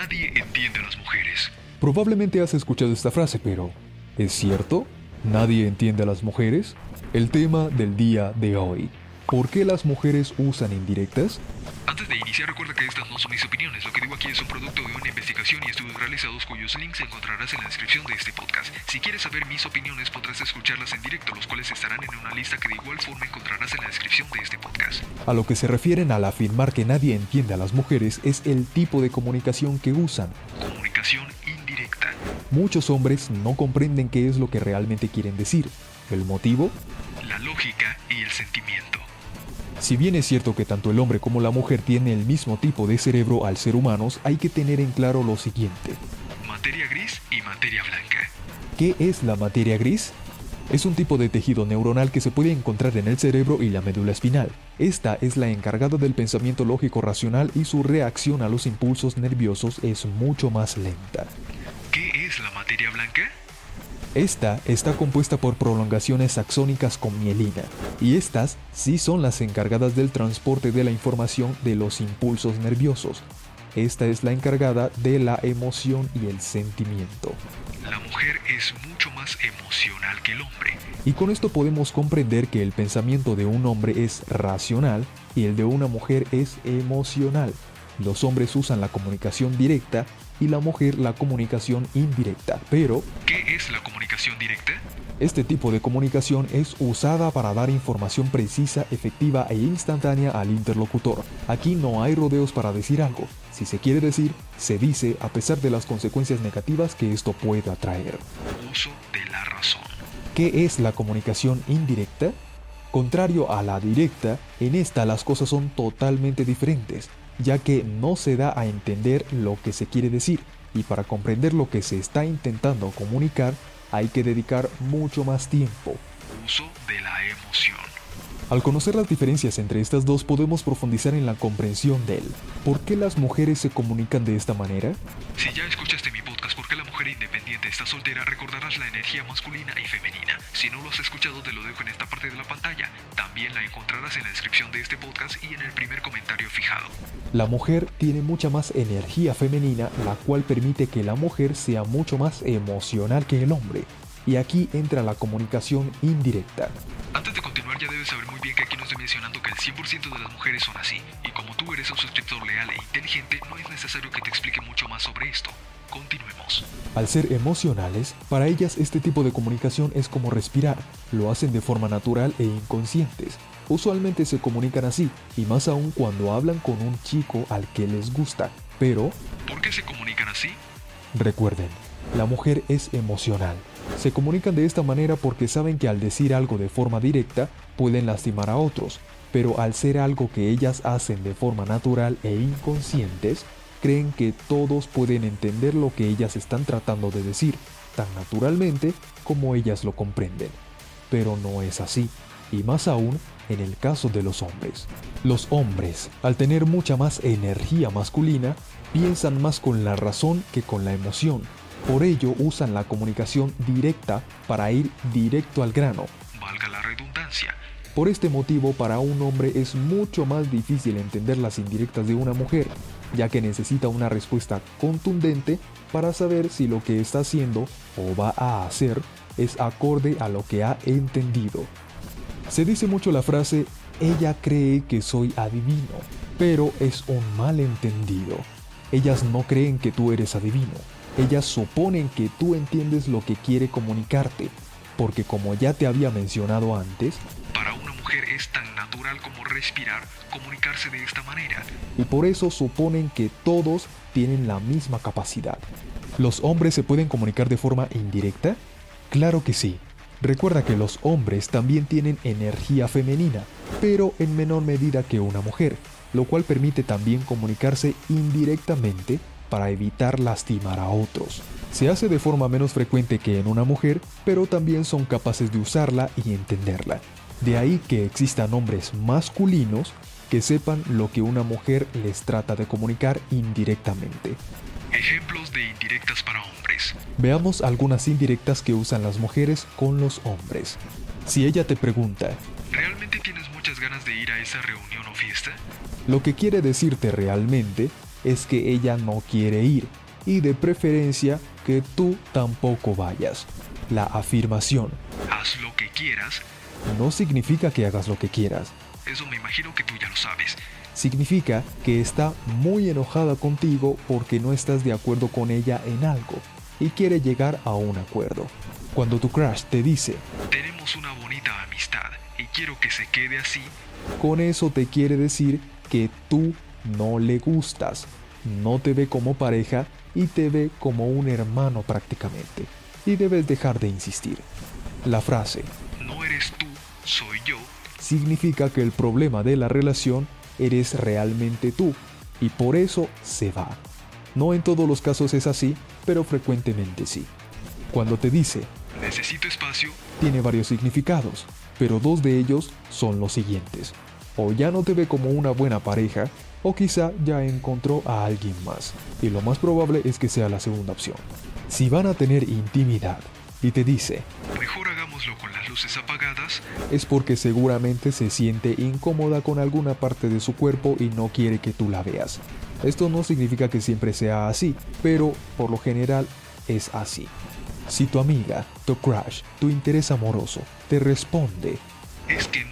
Nadie entiende a las mujeres. Probablemente has escuchado esta frase, pero ¿es cierto? ¿Nadie entiende a las mujeres? El tema del día de hoy. ¿Por qué las mujeres usan indirectas? Antes de iniciar, recuerda que estas no son mis opiniones. Lo que digo aquí es un producto de una investigación y estudios realizados cuyos links encontrarás en la descripción de este podcast. Si quieres saber mis opiniones, podrás escucharlas en directo, los cuales estarán en una lista que de igual forma encontrarás en la descripción de este podcast. A lo que se refieren al afirmar que nadie entiende a las mujeres es el tipo de comunicación que usan. Comunicación indirecta. Muchos hombres no comprenden qué es lo que realmente quieren decir. ¿El motivo? La lógica y el sentimiento. Si bien es cierto que tanto el hombre como la mujer tienen el mismo tipo de cerebro al ser humanos, hay que tener en claro lo siguiente. Materia gris y materia blanca. ¿Qué es la materia gris? Es un tipo de tejido neuronal que se puede encontrar en el cerebro y la médula espinal. Esta es la encargada del pensamiento lógico racional y su reacción a los impulsos nerviosos es mucho más lenta. ¿Qué es la materia blanca? Esta está compuesta por prolongaciones axónicas con mielina, y estas sí son las encargadas del transporte de la información de los impulsos nerviosos. Esta es la encargada de la emoción y el sentimiento. La mujer es mucho más emocional que el hombre. Y con esto podemos comprender que el pensamiento de un hombre es racional y el de una mujer es emocional. Los hombres usan la comunicación directa y la mujer la comunicación indirecta, pero ¿Qué es la comunicación directa? este tipo de comunicación es usada para dar información precisa, efectiva e instantánea al interlocutor. Aquí no hay rodeos para decir algo. Si se quiere decir, se dice a pesar de las consecuencias negativas que esto pueda traer. Uso de la razón. ¿Qué es la comunicación indirecta? Contrario a la directa, en esta las cosas son totalmente diferentes, ya que no se da a entender lo que se quiere decir, y para comprender lo que se está intentando comunicar hay que dedicar mucho más tiempo. Uso de la emoción. Al conocer las diferencias entre estas dos podemos profundizar en la comprensión del por qué las mujeres se comunican de esta manera. Si ya escuchaste mi podcast ¿Por qué la mujer independiente está soltera? Recordarás la energía masculina y femenina. Si no lo has escuchado te lo dejo en esta parte de la pantalla. También la encontrarás en la descripción de este podcast y en el primer comentario fijado. La mujer tiene mucha más energía femenina, la cual permite que la mujer sea mucho más emocional que el hombre. Y aquí entra la comunicación indirecta. Antes ya debes saber muy bien que aquí no estoy mencionando que el 100% de las mujeres son así. Y como tú eres un suscriptor leal e inteligente, no es necesario que te explique mucho más sobre esto. Continuemos. Al ser emocionales, para ellas este tipo de comunicación es como respirar, lo hacen de forma natural e inconscientes. Usualmente se comunican así, y más aún cuando hablan con un chico al que les gusta. Pero, ¿Por qué se comunican así? recuerden, la mujer es emocional. Se comunican de esta manera porque saben que al decir algo de forma directa pueden lastimar a otros, pero al ser algo que ellas hacen de forma natural e inconscientes, creen que todos pueden entender lo que ellas están tratando de decir, tan naturalmente como ellas lo comprenden. Pero no es así, y más aún en el caso de los hombres. Los hombres, al tener mucha más energía masculina, piensan más con la razón que con la emoción. Por ello usan la comunicación directa para ir directo al grano. Valga la redundancia. Por este motivo, para un hombre es mucho más difícil entender las indirectas de una mujer, ya que necesita una respuesta contundente para saber si lo que está haciendo o va a hacer es acorde a lo que ha entendido. Se dice mucho la frase, ella cree que soy adivino, pero es un malentendido. Ellas no creen que tú eres adivino, ellas suponen que tú entiendes lo que quiere comunicarte, porque como ya te había mencionado antes, Para una mujer es tan natural como respirar comunicarse de esta manera. y por eso suponen que todos tienen la misma capacidad. ¿Los hombres se pueden comunicar de forma indirecta? Claro que sí. Recuerda que los hombres también tienen energía femenina, pero en menor medida que una mujer, lo cual permite también comunicarse indirectamente para evitar lastimar a otros. Se hace de forma menos frecuente que en una mujer, pero también son capaces de usarla y entenderla. De ahí que existan hombres masculinos que sepan lo que una mujer les trata de comunicar indirectamente. Ejemplos de indirectas para hombres. Veamos algunas indirectas que usan las mujeres con los hombres. Si ella te pregunta, ¿Realmente tienes muchas ganas de ir a esa reunión o fiesta? lo que quiere decirte realmente es que ella no quiere ir y de preferencia que tú tampoco vayas. La afirmación haz lo que quieras no significa que hagas lo que quieras. Eso me imagino que tú ya lo sabes. Significa que está muy enojada contigo porque no estás de acuerdo con ella en algo y quiere llegar a un acuerdo. Cuando tu crush te dice, tenemos una bonita amistad y quiero que se quede así, con eso te quiere decir que tú no le gustas, no te ve como pareja y te ve como un hermano prácticamente. Y debes dejar de insistir. La frase, no eres tú, soy yo, significa que el problema de la relación eres realmente tú y por eso se va. No en todos los casos es así, pero frecuentemente sí. Cuando te dice, necesito espacio, tiene varios significados, pero dos de ellos son los siguientes. O ya no te ve como una buena pareja, o quizá ya encontró a alguien más, y lo más probable es que sea la segunda opción. Si van a tener intimidad y te dice, mejor hagámoslo con las luces apagadas, es porque seguramente se siente incómoda con alguna parte de su cuerpo y no quiere que tú la veas. Esto no significa que siempre sea así, pero por lo general es así. Si tu amiga, tu crush, tu interés amoroso te responde, es que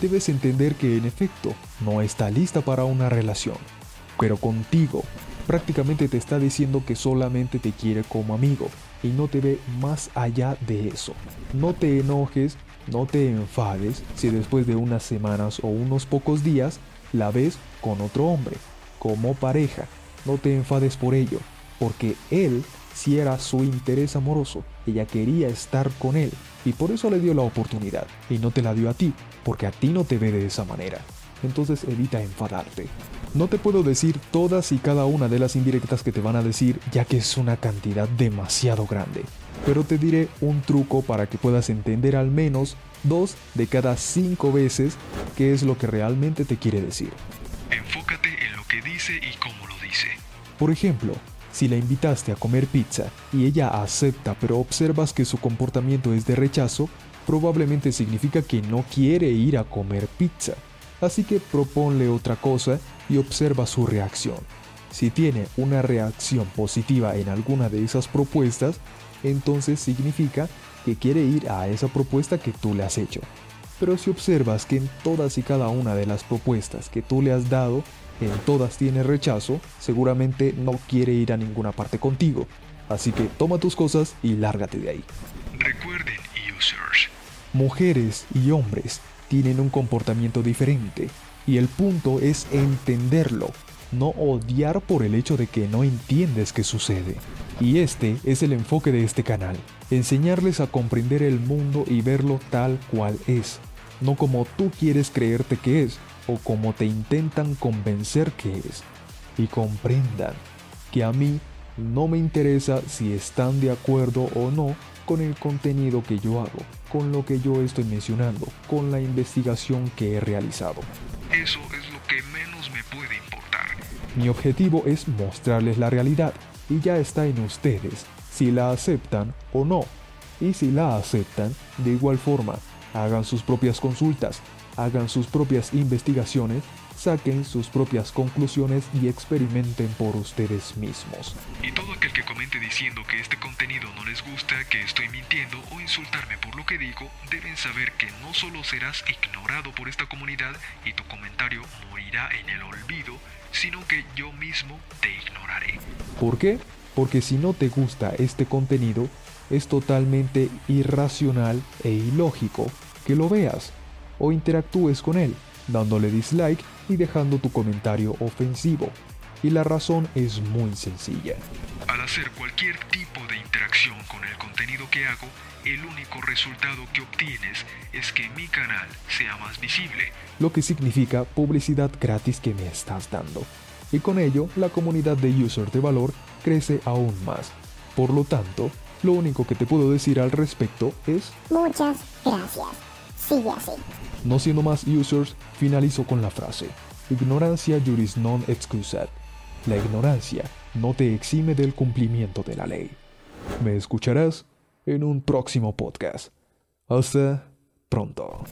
debes entender que en efecto no está lista para una relación, pero contigo prácticamente te está diciendo que solamente te quiere como amigo y no te ve más allá de eso. No te enojes, no te enfades si después de unas semanas o unos pocos días la ves con otro hombre, como pareja. No te enfades por ello, porque él si era su interés amoroso, ella quería estar con él y por eso le dio la oportunidad y no te la dio a ti, porque a ti no te ve de esa manera. Entonces evita enfadarte. No te puedo decir todas y cada una de las indirectas que te van a decir, ya que es una cantidad demasiado grande. Pero te diré un truco para que puedas entender al menos dos de cada cinco veces qué es lo que realmente te quiere decir. Enfócate en lo que dice y cómo lo dice. Por ejemplo, si la invitaste a comer pizza y ella acepta pero observas que su comportamiento es de rechazo, probablemente significa que no quiere ir a comer pizza. Así que proponle otra cosa y observa su reacción. Si tiene una reacción positiva en alguna de esas propuestas, entonces significa que quiere ir a esa propuesta que tú le has hecho. Pero si observas que en todas y cada una de las propuestas que tú le has dado, en todas tiene rechazo, seguramente no quiere ir a ninguna parte contigo. Así que toma tus cosas y lárgate de ahí. Recuerden, users. Mujeres y hombres tienen un comportamiento diferente y el punto es entenderlo, no odiar por el hecho de que no entiendes qué sucede. Y este es el enfoque de este canal, enseñarles a comprender el mundo y verlo tal cual es, no como tú quieres creerte que es o como te intentan convencer que es. Y comprendan que a mí no me interesa si están de acuerdo o no con el contenido que yo hago, con lo que yo estoy mencionando, con la investigación que he realizado. Eso es lo que menos me puede importar. Mi objetivo es mostrarles la realidad y ya está en ustedes si la aceptan o no. Y si la aceptan, de igual forma, hagan sus propias consultas, hagan sus propias investigaciones, saquen sus propias conclusiones y experimenten por ustedes mismos. Y todo aquel que comente diciendo que este contenido no les gusta, que estoy mintiendo o insultarme por lo que digo, deben saber que no solo serás ignorado por esta comunidad y tu comentario morirá en el olvido, sino que yo mismo te ignoraré. ¿Por qué? Porque si no te gusta este contenido, es totalmente irracional e ilógico que lo veas o interactúes con él, dándole dislike y dejando tu comentario ofensivo. Y la razón es muy sencilla. Al hacer cualquier tipo de interacción con el contenido que hago, el único resultado que obtienes es que mi canal sea más visible. Lo que significa publicidad gratis que me estás dando. Y con ello, la comunidad de users de valor crece aún más. Por lo tanto, lo único que te puedo decir al respecto es... Muchas gracias. No siendo más users, finalizo con la frase. Ignorancia juris non excusat. La ignorancia no te exime del cumplimiento de la ley. Me escucharás en un próximo podcast. Hasta pronto.